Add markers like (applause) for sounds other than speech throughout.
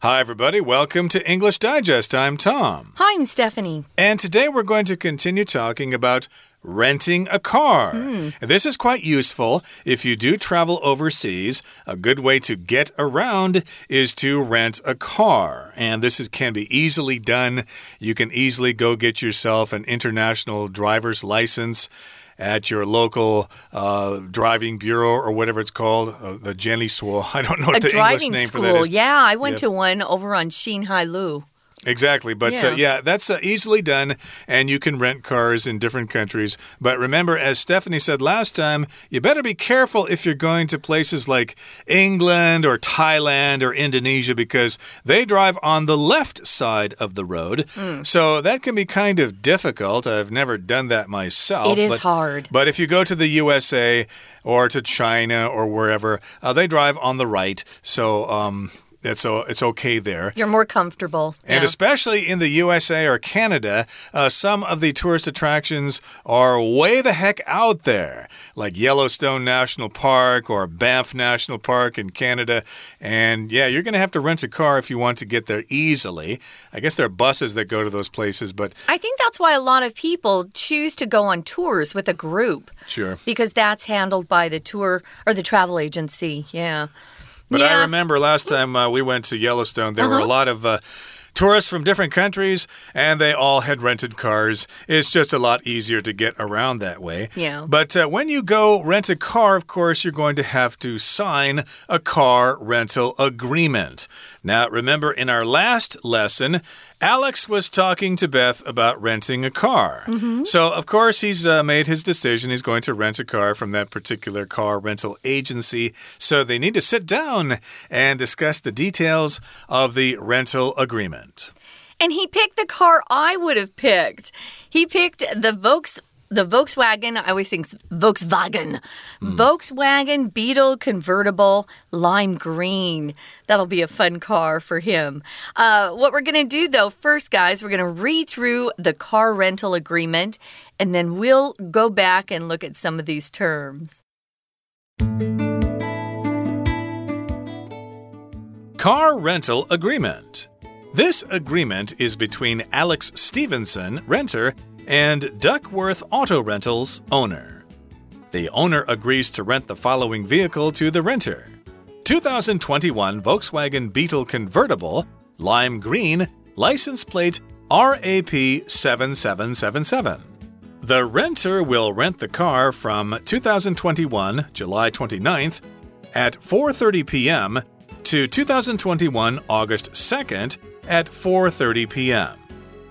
Hi, everybody. Welcome to English Digest. I'm Tom. Hi, I'm Stephanie. And today we're going to continue talking about renting a car. Mm. This is quite useful if you do travel overseas. A good way to get around is to rent a car. And this is, can be easily done. You can easily go get yourself an international driver's license at your local uh, driving bureau or whatever it's called, uh, the Jianli Suo. (laughs) I don't know what a the English name school. for that is. Yeah, I went Yep. to one over on Xinhai Lu. Exactly. But yeah, uh, Yeah. yeah that's uh, easily done, and you can rent cars in different countries. But remember, as Stephanie said last time, you better be careful if you're going to places like England or Thailand or Indonesia because they drive on the left side of the road. Mm. So that can be kind of difficult. I've never done that myself. It is but- hard. But if you go to the USA or to China or wherever, uh, they drive on the right. So, um, o- it's okay there. You're more comfortable. And yeah. especially in the USA or Canada, uh, some of the tourist attractions are way the heck out there, like Yellowstone National Park or Banff National Park in Canada. And yeah, you're going to have to rent a car if you want to get there easily. I guess there are buses that go to those places, but I think that's why a lot of people choose to go on tours with a group sure. because that's handled by the tour or the travel agency. Yeah. But yeah. I remember last time uh, we went to Yellowstone, there were a Uh-huh. lot of. Uh, Tourists from different countries, and they all had rented cars. It's just a lot easier to get around that way. Yeah. But uh, when you go rent a car, of course, you're going to have to sign a car rental agreement. Now, remember, in our last lesson, Alex was talking to Beth about renting a car. So, of course, he's uh, made his decision. He's going to rent a car from that particular car rental agency. So, they need to sit down and discuss the details of the rental agreement. And he picked the car I would have picked. He picked the Volks the Volkswagen, I always think Volkswagen. Volkswagen Beetle convertible lime green. That'll be a fun car for him. Uh, what we're going to do though, first, guys, we're going to read through the car rental agreement and then we'll go back and look at some of these terms. Car rental agreement. This agreement is between Alex Stevenson, renter, and Duckworth Auto Rentals, owner. The owner agrees to rent the following vehicle to the renter 2021 Volkswagen Beetle convertible, lime green, license plate RAP 7777. The renter will rent the car from 2021 July 29th at 4:30 p.m. to 2021 August 2nd at 4:30 p.m.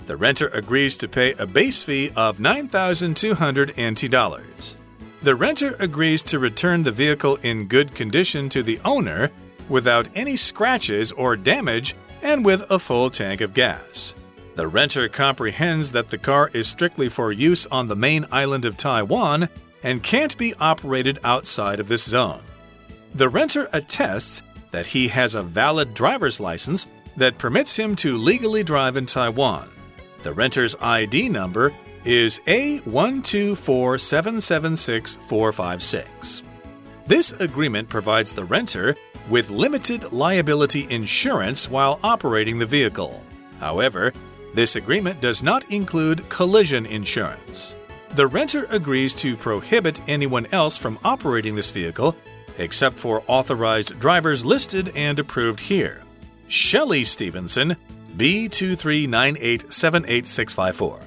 The renter agrees to pay a base fee of 9,200 NT dollars. The renter agrees to return the vehicle in good condition to the owner without any scratches or damage and with a full tank of gas. The renter comprehends that the car is strictly for use on the main island of Taiwan and can't be operated outside of this zone. The renter attests that he has a valid driver's license that permits him to legally drive in Taiwan. The renter's ID number is A124776456. This agreement provides the renter with limited liability insurance while operating the vehicle. However, this agreement does not include collision insurance. The renter agrees to prohibit anyone else from operating this vehicle except for authorized drivers listed and approved here. Shelley Stevenson, B239878654.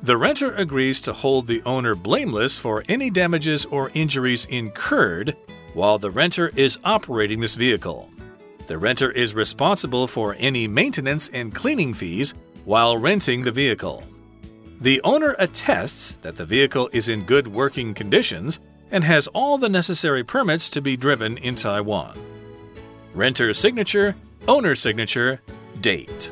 The renter agrees to hold the owner blameless for any damages or injuries incurred while the renter is operating this vehicle. The renter is responsible for any maintenance and cleaning fees while renting the vehicle. The owner attests that the vehicle is in good working conditions and has all the necessary permits to be driven in Taiwan. Renter signature, owner signature, date.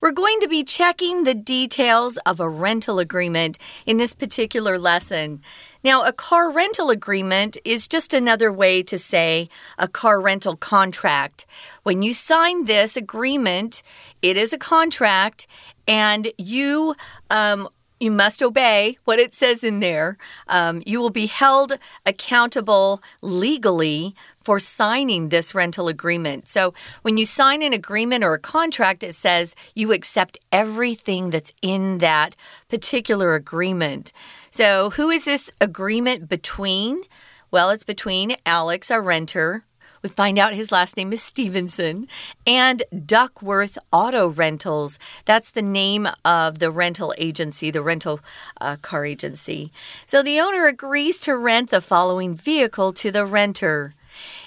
We're going to be checking the details of a rental agreement in this particular lesson. Now, a car rental agreement is just another way to say a car rental contract. When you sign this agreement, it is a contract, and you um, you must obey what it says in there. Um, you will be held accountable legally for signing this rental agreement. So, when you sign an agreement or a contract, it says you accept everything that's in that particular agreement. So, who is this agreement between? Well, it's between Alex, our renter, we find out his last name is Stevenson. And Duckworth Auto Rentals. That's the name of the rental agency, the rental uh, car agency. So the owner agrees to rent the following vehicle to the renter.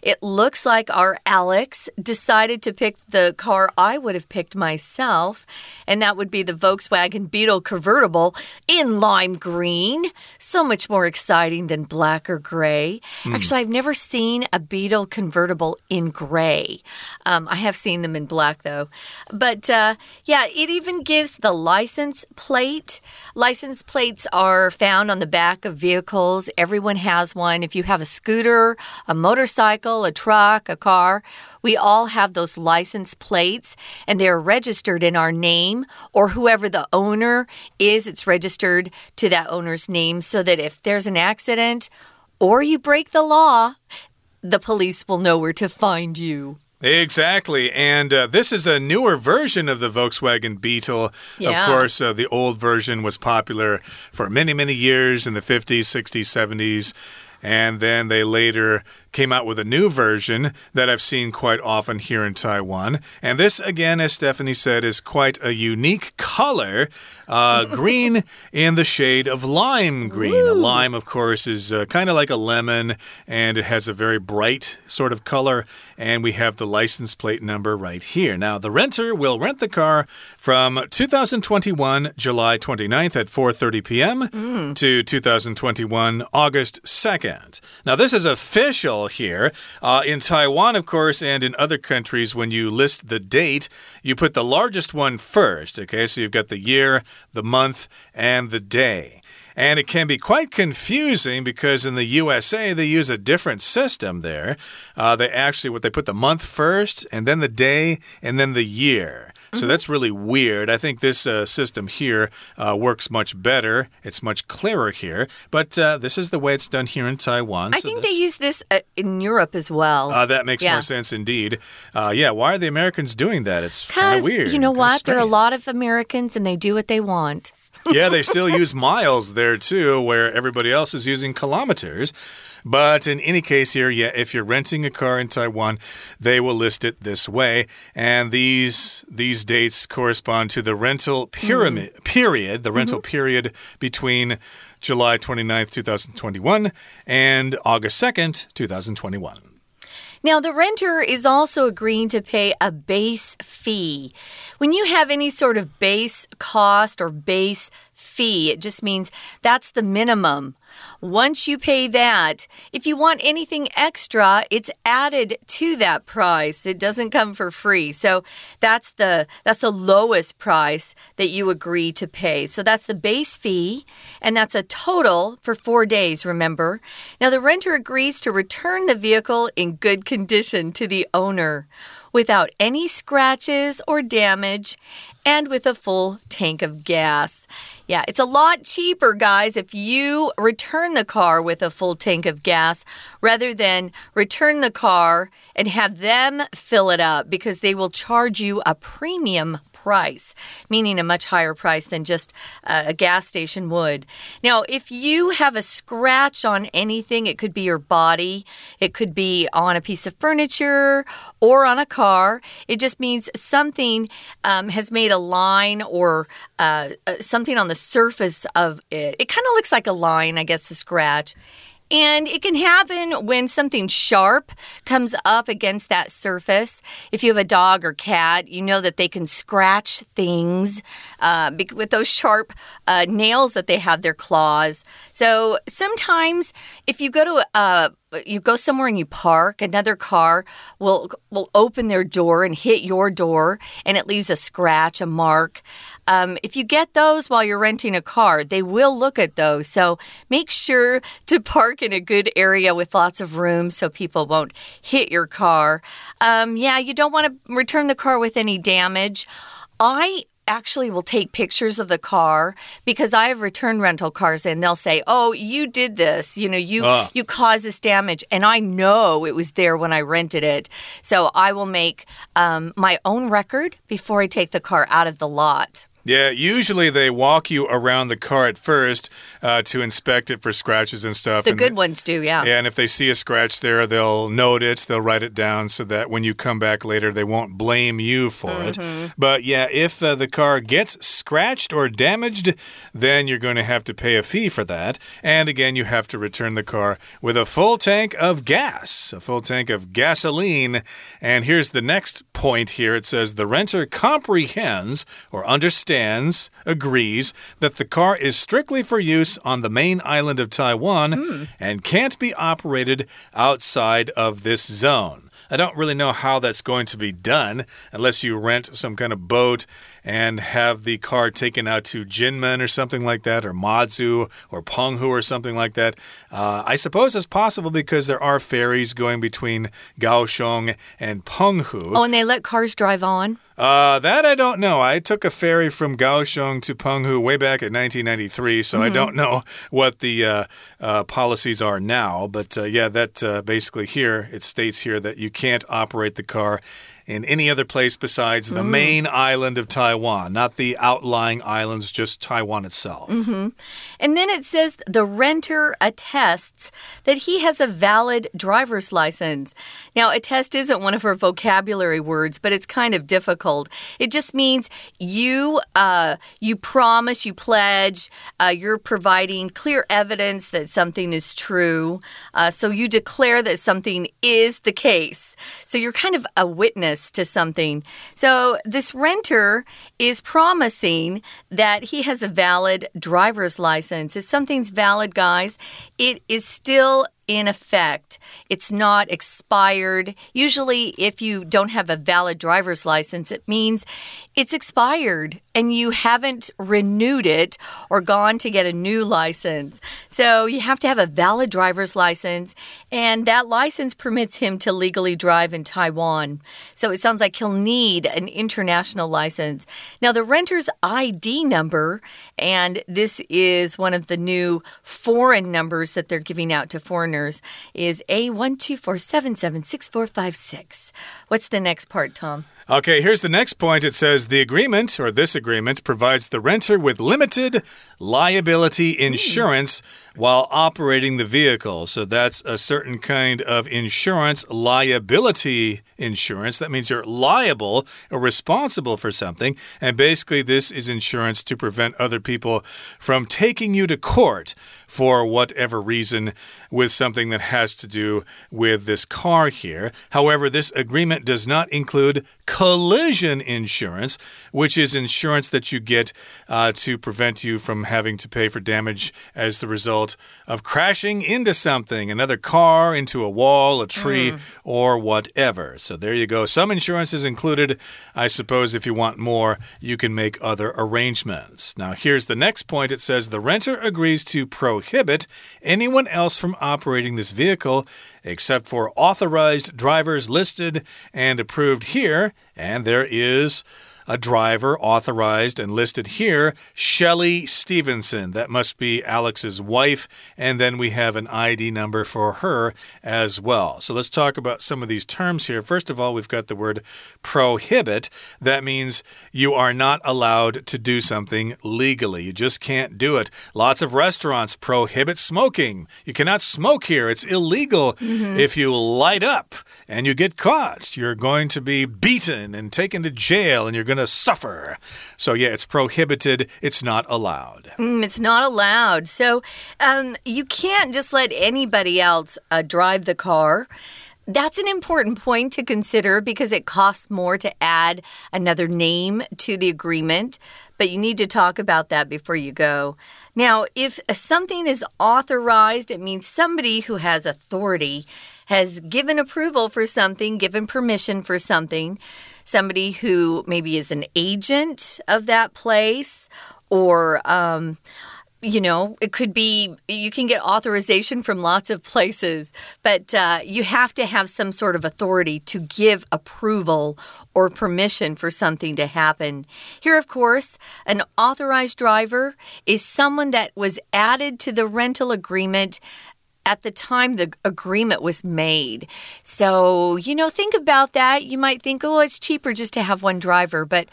It looks like our Alex decided to pick the car I would have picked myself, and that would be the Volkswagen Beetle convertible in lime green. So much more exciting than black or gray. Mm. Actually, I've never seen a Beetle convertible in gray. Um, I have seen them in black, though. But uh, yeah, it even gives the license plate. License plates are found on the back of vehicles. Everyone has one. If you have a scooter, a motorcycle, a truck, a car. We all have those license plates and they're registered in our name or whoever the owner is, it's registered to that owner's name so that if there's an accident or you break the law, the police will know where to find you. Exactly. And uh, this is a newer version of the Volkswagen Beetle. Yeah. Of course, uh, the old version was popular for many, many years in the 50s, 60s, 70s. And then they later came out with a new version that I've seen quite often here in Taiwan. And this, again, as Stephanie said, is quite a unique color uh, (laughs) green in the shade of lime green. Ooh. Lime, of course, is uh, kind of like a lemon and it has a very bright sort of color. And we have the license plate number right here. Now, the renter will rent the car from 2021 July 29th at 4:30 p.m. Mm. to 2021 August 2nd. Now, this is official here. Uh, in Taiwan, of course, and in other countries, when you list the date, you put the largest one first. Okay, so you've got the year, the month, and the day. And it can be quite confusing because in the USA, they use a different system there. Uh, they actually, what they put the month first, and then the day, and then the year. So mm -hmm. that's really weird. I think this uh, system here uh, works much better. It's much clearer here. But uh, this is the way it's done here in Taiwan. I so think they use this uh, in Europe as well. Uh, that makes yeah. more sense indeed. Uh, yeah, why are the Americans doing that? It's kind of weird. You know what? There are a lot of Americans and they do what they want. yeah, they still (laughs) use miles there too, where everybody else is using kilometers. But in any case, here, yeah, if you're renting a car in Taiwan, they will list it this way. And these these dates correspond to the rental pyramid mm. period, the rental mm -hmm. period between July 29th, 2021 and August 2nd, 2021. Now, the renter is also agreeing to pay a base fee. When you have any sort of base cost or base fee, it just means that's the minimum. Once you pay that, if you want anything extra, it's added to that price. It doesn't come for free. So that's the that's the lowest price that you agree to pay. So that's the base fee and that's a total for 4 days, remember? Now the renter agrees to return the vehicle in good condition to the owner without any scratches or damage and with a full tank of gas. Yeah, it's a lot cheaper, guys, if you return the car with a full tank of gas rather than return the car and have them fill it up because they will charge you a premium price, meaning a much higher price than just uh, a gas station would. Now, if you have a scratch on anything, it could be your body, it could be on a piece of furniture or on a car. It just means something um, has made a line or uh, uh something on the surface of it. It kind of looks like a line, I guess, a scratch. And it can happen when something sharp comes up against that surface. If you have a dog or cat, you know that they can scratch things uh, with those sharp uh, nails that they have, their claws. So sometimes if you go to a you go somewhere and you park, another car will will open their door and hit your door, and it leaves a scratch, a mark. Um, if you get those while you're renting a car, they will look at those. So make sure to park in a good area with lots of room so people won't hit your car. Um, yeah, you don't want to return the car with any damage. I actually will take pictures of the car because I have returned rental cars and they'll say, "Oh, you did this. You know, you Ah. you caused this damage." And I know it was there when I rented it. So I will make um, my own record before I take the car out of the lot. Yeah, usually they walk you around the car at first uh, to inspect it for scratches and stuff. The and good they- ones do, yeah. Yeah, and if they see a scratch there, they'll note it, they'll write it down so that when you come back later, they won't blame you for it. But yeah, if uh, the car gets scratched or damaged, then you're going to have to pay a fee for that. And again, you have to return the car with a full tank of gas, a full tank of gasoline. And here's the next point here it says the renter comprehends or understands, agrees that the car is strictly for use on the main island of Taiwan hmm. and can't be operated outside of this zone. I don't really know how that's going to be done unless you rent some kind of boat and have the car taken out to Jinmen or something like that, or Mazu or Penghu or something like that. Uh, I suppose it's possible because there are ferries going between Kaohsiung and Penghu. Oh, and they let cars drive on? Uh, that I don't know. I took a ferry from Kaohsiung to Penghu way back in 1993, so I don't know what the uh, uh, policies are now. But uh, yeah, that uh, basically here it states here that you can't operate the car in any other place besides the main island of Taiwan, not the outlying islands, just Taiwan itself. And then it says the renter attests that he has a valid driver's license. Now, attest isn't one of her vocabulary words, but it's kind of difficult. It just means you uh, you promise, you pledge, uh, you're providing clear evidence that something is true. Uh, so you declare that something is the case. So you're kind of a witness to something. So this renter is promising that he has a valid driver's license. If something's valid, guys, it is still in effect. It's not expired. Usually, if you don't have a valid driver's license, it means it's expired and you haven't renewed it or gone to get a new license. So, you have to have a valid driver's license, and that license permits him to legally drive in Taiwan. So, it sounds like he'll need an international license. Now, the renter's ID number, and this is one of the new foreign numbers that they're giving out to foreigners, is A124776456. What's the next part, Tom? Okay, here's the next point. It says the agreement, or this agreement, provides the renter with limited liability insurance while operating the vehicle. So that's a certain kind of insurance, liability insurance. That means you're liable or responsible for something. And basically, this is insurance to prevent other people from taking you to court for whatever reason with something that has to do with this car here. However, this agreement does not include collision insurance, which is insurance that you get uh, to prevent you from having to pay for damage as the result of crashing into something, another car, into a wall, a tree, or whatever. So there you go. Some insurance is included. I suppose if you want more, you can make other arrangements. Now, here's the next point it says the renter agrees to prohibit anyone else from operating this vehicle except for authorized drivers listed and approved here. And there is a driver authorized and listed here, Shelley Stevenson. That must be Alex's wife. And then we have an ID number for her as well. So let's talk about some of these terms here. First of all, we've got the word prohibit. That means you are not allowed to do something legally. You just can't do it. Lots of restaurants prohibit smoking. You cannot smoke here. It's illegal. Mm-hmm. If you light up and you get caught, you're going to be beaten and taken to jail and you're going to suffer. So, yeah, it's prohibited. It's not allowed. Mm, it's not allowed. So um, you can't just let anybody else uh, drive the car. That's an important point to consider because it costs more to add another name to the agreement, but you need to talk about that before you go. Now, if something is authorized, it means somebody who has authority has given approval for something, given permission for something. Somebody who maybe is an agent of that place or um, you know, it could be you can get authorization from lots of places, but uh, you have to have some sort of authority to give approval or permission for something to happen. Here, of course, an authorized driver is someone that was added to the rental agreement at the time the agreement was made. So, you know, think about that. You might think, oh, it's cheaper just to have one driver, but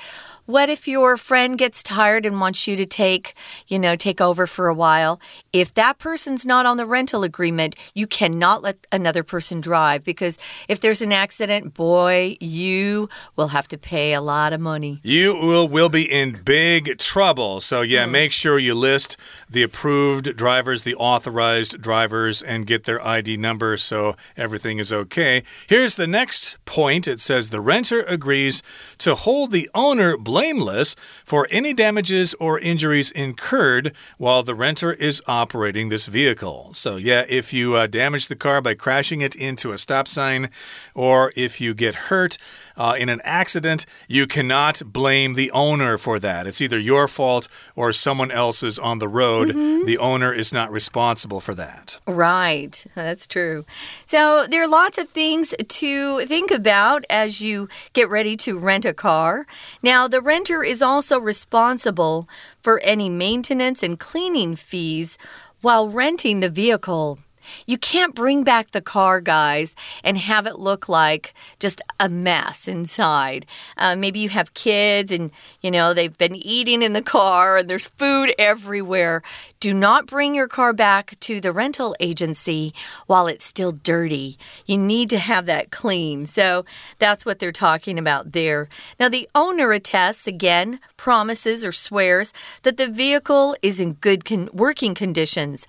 what if your friend gets tired and wants you to take, you know, take over for a while? If that person's not on the rental agreement, you cannot let another person drive because if there's an accident, boy, you will have to pay a lot of money. You will will be in big trouble. So yeah, mm. make sure you list the approved drivers, the authorized drivers and get their ID number so everything is okay. Here's the next point. It says the renter agrees to hold the owner blameless for any damages or injuries incurred while the renter is operating this vehicle. So, yeah, if you uh, damage the car by crashing it into a stop sign, or if you get hurt uh, in an accident, you cannot blame the owner for that. It's either your fault or someone else's on the road. Mm -hmm. The owner is not responsible for that. Right, that's true. So, there are lots of things to think about as you get ready to rent a car. Now, the renter is also responsible for any maintenance and cleaning fees while renting the vehicle. You can't bring back the car, guys, and have it look like just a mess inside. Uh, maybe you have kids and, you know, they've been eating in the car and there's food everywhere. Do not bring your car back to the rental agency while it's still dirty. You need to have that clean. So that's what they're talking about there. Now, the owner attests again, promises or swears that the vehicle is in good con working conditions.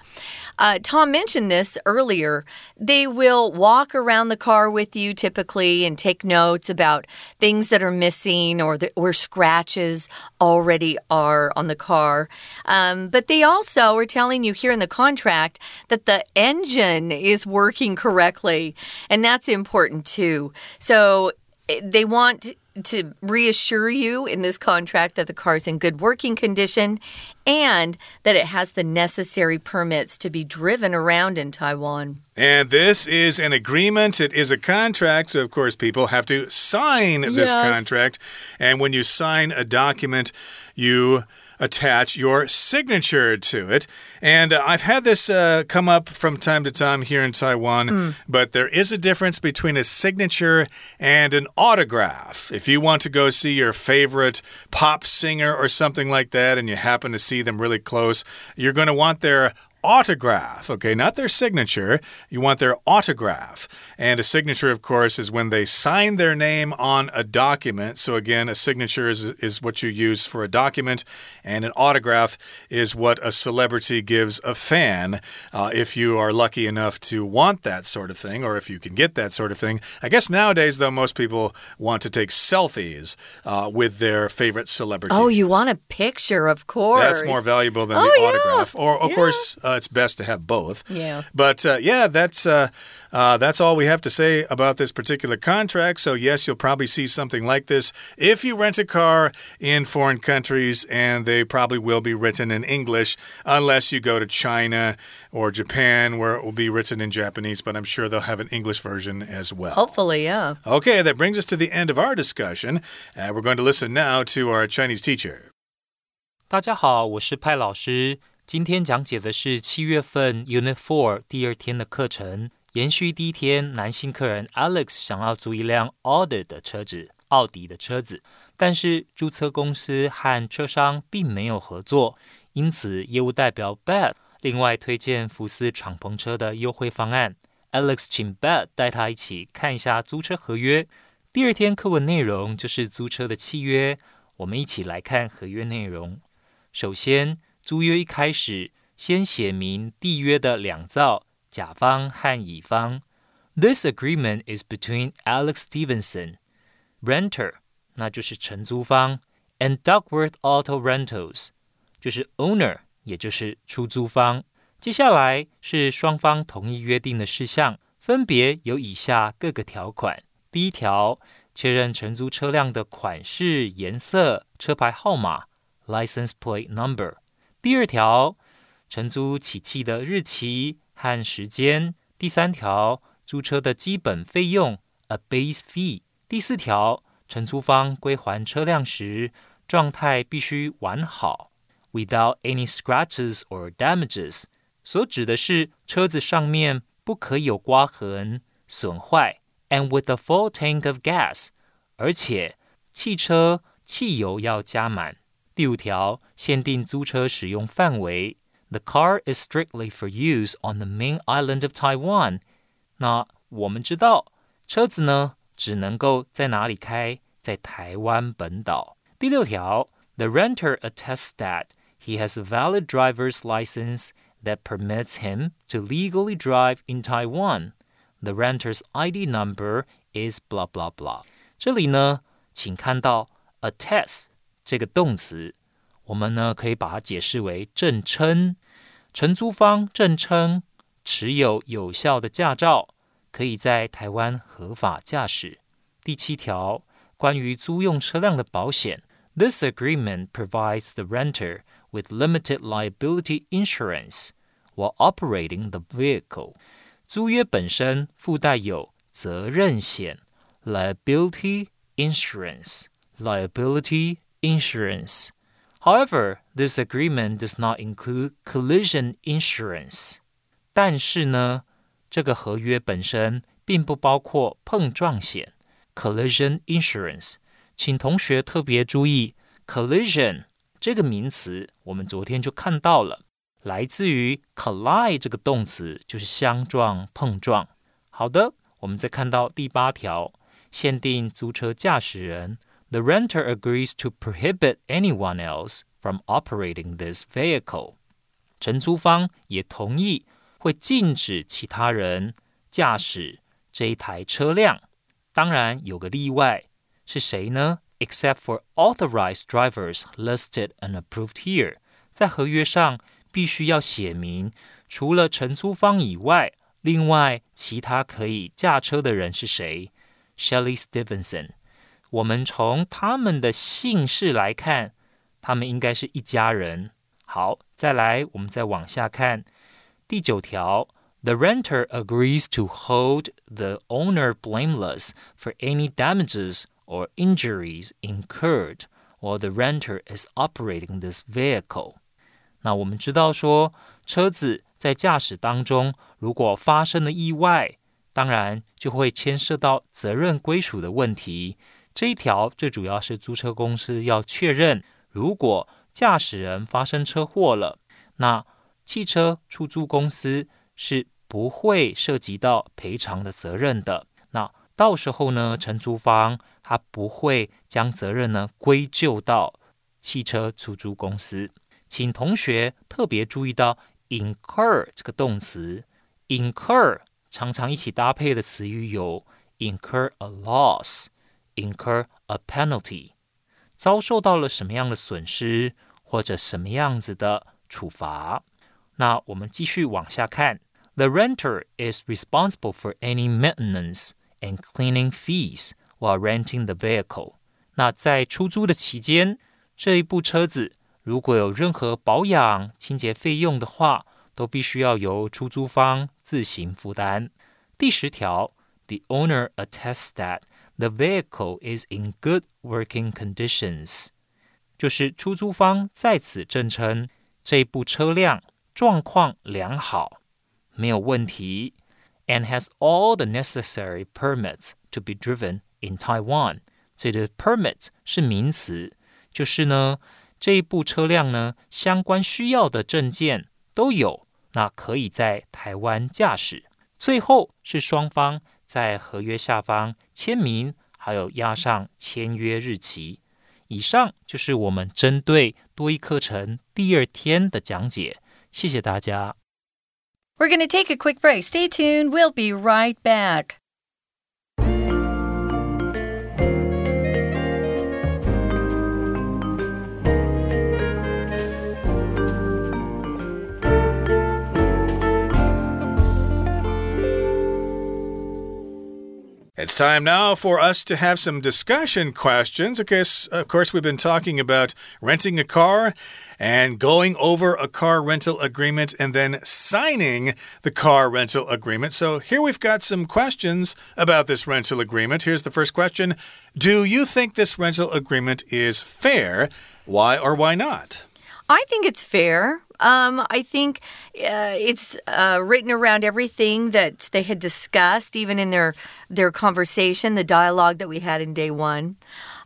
Uh, Tom mentioned this earlier. They will walk around the car with you typically and take notes about things that are missing or the, where scratches already are on the car. Um, but they also are telling you here in the contract that the engine is working correctly, and that's important too. So eh, they want to reassure you in this contract that the car is in good working condition and that it has the necessary permits to be driven around in Taiwan. And this is an agreement. It is a contract. So, of course, people have to sign this yes. contract. And when you sign a document, you attach your signature to it. And uh, I've had this uh, come up from time to time here in Taiwan, mm. but there is a difference between a signature and an autograph. If you want to go see your favorite pop singer or something like that, and you happen to see them really close, you're going to want their autograph, okay? Not their signature. You want their autograph. And a signature, of course, is when they sign their name on a document. So, again, a signature is, is what you use for a document, and an autograph is what a celebrity gives a fan uh, if you are lucky enough to want that sort of thing, or if you can get that sort of thing. I guess nowadays, though, most people want to take selfies uh, with their favorite celebrity. Oh, you want a picture, of course. That's more valuable than oh, the yeah. autograph. Or, of yeah. course, uh, it's best to have both. Yeah. But uh, yeah, that's uh, uh, that's all we have to say about this particular contract. So yes, you'll probably see something like this if you rent a car in foreign countries, and they probably will be written in English, unless you go to China or Japan, where it will be written in Japanese. But I'm sure they'll have an English version as well. Hopefully, yeah. Okay, that brings us to the end of our discussion. Uh, we're going to listen now to our Chinese teacher. 大家好，我是派老师。 今天讲解的是七月份 Unit Four 第二天的课程。延续第一天，男性客人 Alex 想要租一辆 Audi 的车子，奥迪的车子，但是注册公司和车商并没有合作，因此业务代表 Beth 另外推荐福斯敞篷车的优惠方案。Alex 请 Beth 带他一起看一下租车合约。第二天课文内容就是租车的契约，我们一起来看合约内容。首先。租约一开始，先写明缔约的两造甲方和乙方。This agreement is between Alex Stevenson, renter，那就是承租方，and Duckworth Auto Rentals，就是 owner，也就是出租方。接下来是双方同意约定的事项，分别有以下各个条款：第一条，确认承租车辆的款式、颜色、车牌号码 （license plate number）。第二条，承租起讫的日期和时间。第三条，租车的基本费用 a base fee。第四条，承租方归还车辆时，状态必须完好，without any scratches or damages。所指的是车子上面不可有刮痕、损坏，and with a full tank of gas。而且汽车汽油要加满。第五条，限定租车使用范围。The car is strictly for use on the main island of Taiwan。那我们知道，车子呢只能够在哪里开？在台湾本岛。第六条，The renter attests that he has a valid driver's license that permits him to legally drive in Taiwan. The renter's ID number is blah blah blah。这里呢，请看到 attest 这个动词。我们呢可以把它解释为证称，承租方证称持有有效的驾照，可以在台湾合法驾驶。第七条，关于租用车辆的保险，This agreement provides the renter with limited liability insurance while operating the vehicle。租约本身附带有责任险 （liability insurance），liability insurance。However, this agreement does not include collision insurance. 但是呢，这个合约本身并不包括碰撞险 （collision insurance）。请同学特别注意，collision 这个名词，我们昨天就看到了，来自于 collide 这个动词，就是相撞、碰撞。好的，我们再看到第八条，限定租车驾驶人。 the renter agrees to prohibit anyone else from operating this vehicle. 承租方也同意会禁止其他人驾驶这一台车辆。当然有个例外，是谁呢？Except for authorized drivers listed and approved here，在合约上必须要写明，除了承租方以外，另外其他可以驾车的人是谁？Shelley Stevenson。 我们从他们的姓氏来看，他们应该是一家人。好，再来，我们再往下看第九条。The renter agrees to hold the owner blameless for any damages or injuries incurred while the renter is operating this vehicle。那我们知道说，车子在驾驶当中如果发生了意外，当然就会牵涉到责任归属的问题。 这一条最主要是租车公司要确认，如果驾驶人发生车祸了，那汽车出租公司是不会涉及到赔偿的责任的。那到时候呢，承租方他不会将责任呢归咎到汽车出租公司。请同学特别注意到 incur 这个动词，incur 常常一起搭配的词语有 incur a loss。incur a penalty，遭受到了什么样的损失或者什么样子的处罚？那我们继续往下看。The renter is responsible for any maintenance and cleaning fees while renting the vehicle。那在出租的期间，这一部车子如果有任何保养、清洁费用的话，都必须要由出租方自行负担。第十条，The owner attests that The vehicle is in good working conditions，就是出租方在此证称这部车辆状况良好，没有问题，and has all the necessary permits to be driven in Taiwan。这里的 permit 是名词，就是呢这一部车辆呢相关需要的证件都有，那可以在台湾驾驶。最后是双方。 在合约下方签名，还有压上签约日期。以上就是我们针对多一课程第二天的讲解。谢谢大家。We're going to take a quick break. Stay tuned. We'll be right back. Time now for us to have some discussion questions. Okay, of course, we've been talking about renting a car and going over a car rental agreement and then signing the car rental agreement. So here we've got some questions about this rental agreement. Here's the first question Do you think this rental agreement is fair? Why or why not? I think it's fair. Um, I think uh, it's uh, written around everything that they had discussed, even in their their conversation, the dialogue that we had in day one.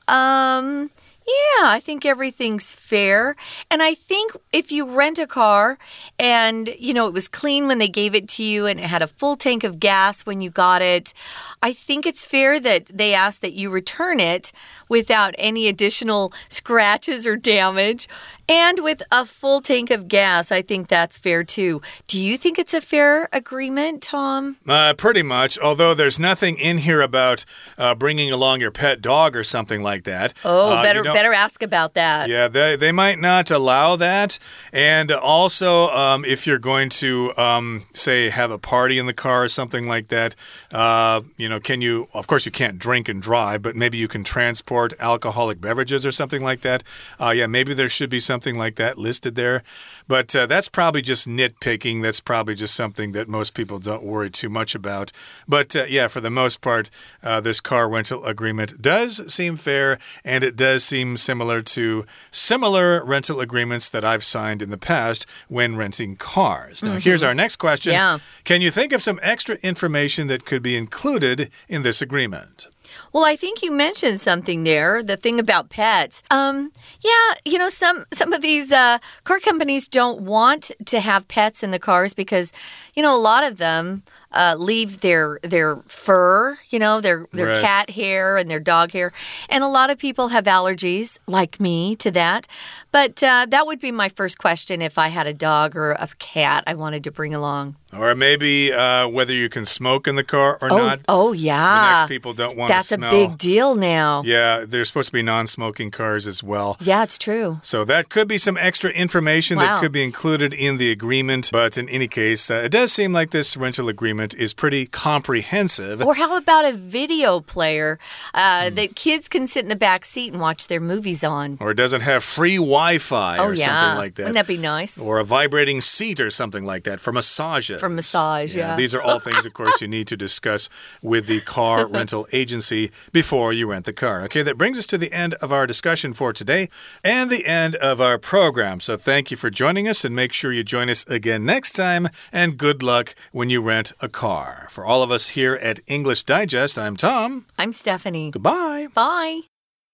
Um, yeah, I think everything's fair. And I think if you rent a car and, you know, it was clean when they gave it to you and it had a full tank of gas when you got it, I think it's fair that they ask that you return it without any additional scratches or damage. And with a full tank of gas, I think that's fair too. Do you think it's a fair agreement, Tom? Uh, pretty much, although there's nothing in here about uh, bringing along your pet dog or something like that. Oh, uh, better better ask about that. Yeah, they, they might not allow that. And also, um, if you're going to, um, say, have a party in the car or something like that, uh, you know, can you, of course, you can't drink and drive, but maybe you can transport alcoholic beverages or something like that. Uh, yeah, maybe there should be something like that listed there. But uh, that's probably just nitpicking. That's probably just something that most people don't worry too much about. But uh, yeah, for the most part, uh, this car rental agreement does seem fair and it does seem similar to similar rental agreements that I've signed in the past when renting cars. Now, mm -hmm. here's mm-hmm. our next question yeah. Can you think of some extra information that could be included in this agreement? Well, I think you mentioned something there, the thing about pets. Um, yeah, you know, some some of these uh, car companies don't want to have pets in the cars because, you know, a lot of them uh, leave their their fur, you know, their their right. cat hair and their dog hair, and a lot of people have allergies, like me, to that. But uh, that would be my first question if I had a dog or a cat I wanted to bring along. Or maybe uh, whether you can smoke in the car or oh, not. Oh, yeah. The next people don't want That's to smell. a big deal now. Yeah, there's supposed to be non smoking cars as well. Yeah, it's true. So that could be some extra information wow. that could be included in the agreement. But in any case, uh, it does seem like this rental agreement is pretty comprehensive. Or how about a video player uh, mm. that kids can sit in the back seat and watch their movies on? Or it doesn't have free Wi Fi oh, or yeah. something like that. Wouldn't that be nice? Or a vibrating seat or something like that for massages. For massage, yeah. yeah. These are all things, of course, you need to discuss with the car (laughs) rental agency before you rent the car. Okay, that brings us to the end of our discussion for today and the end of our program. So thank you for joining us and make sure you join us again next time. And good luck when you rent a car. For all of us here at English Digest, I'm Tom. I'm Stephanie. Goodbye. Bye.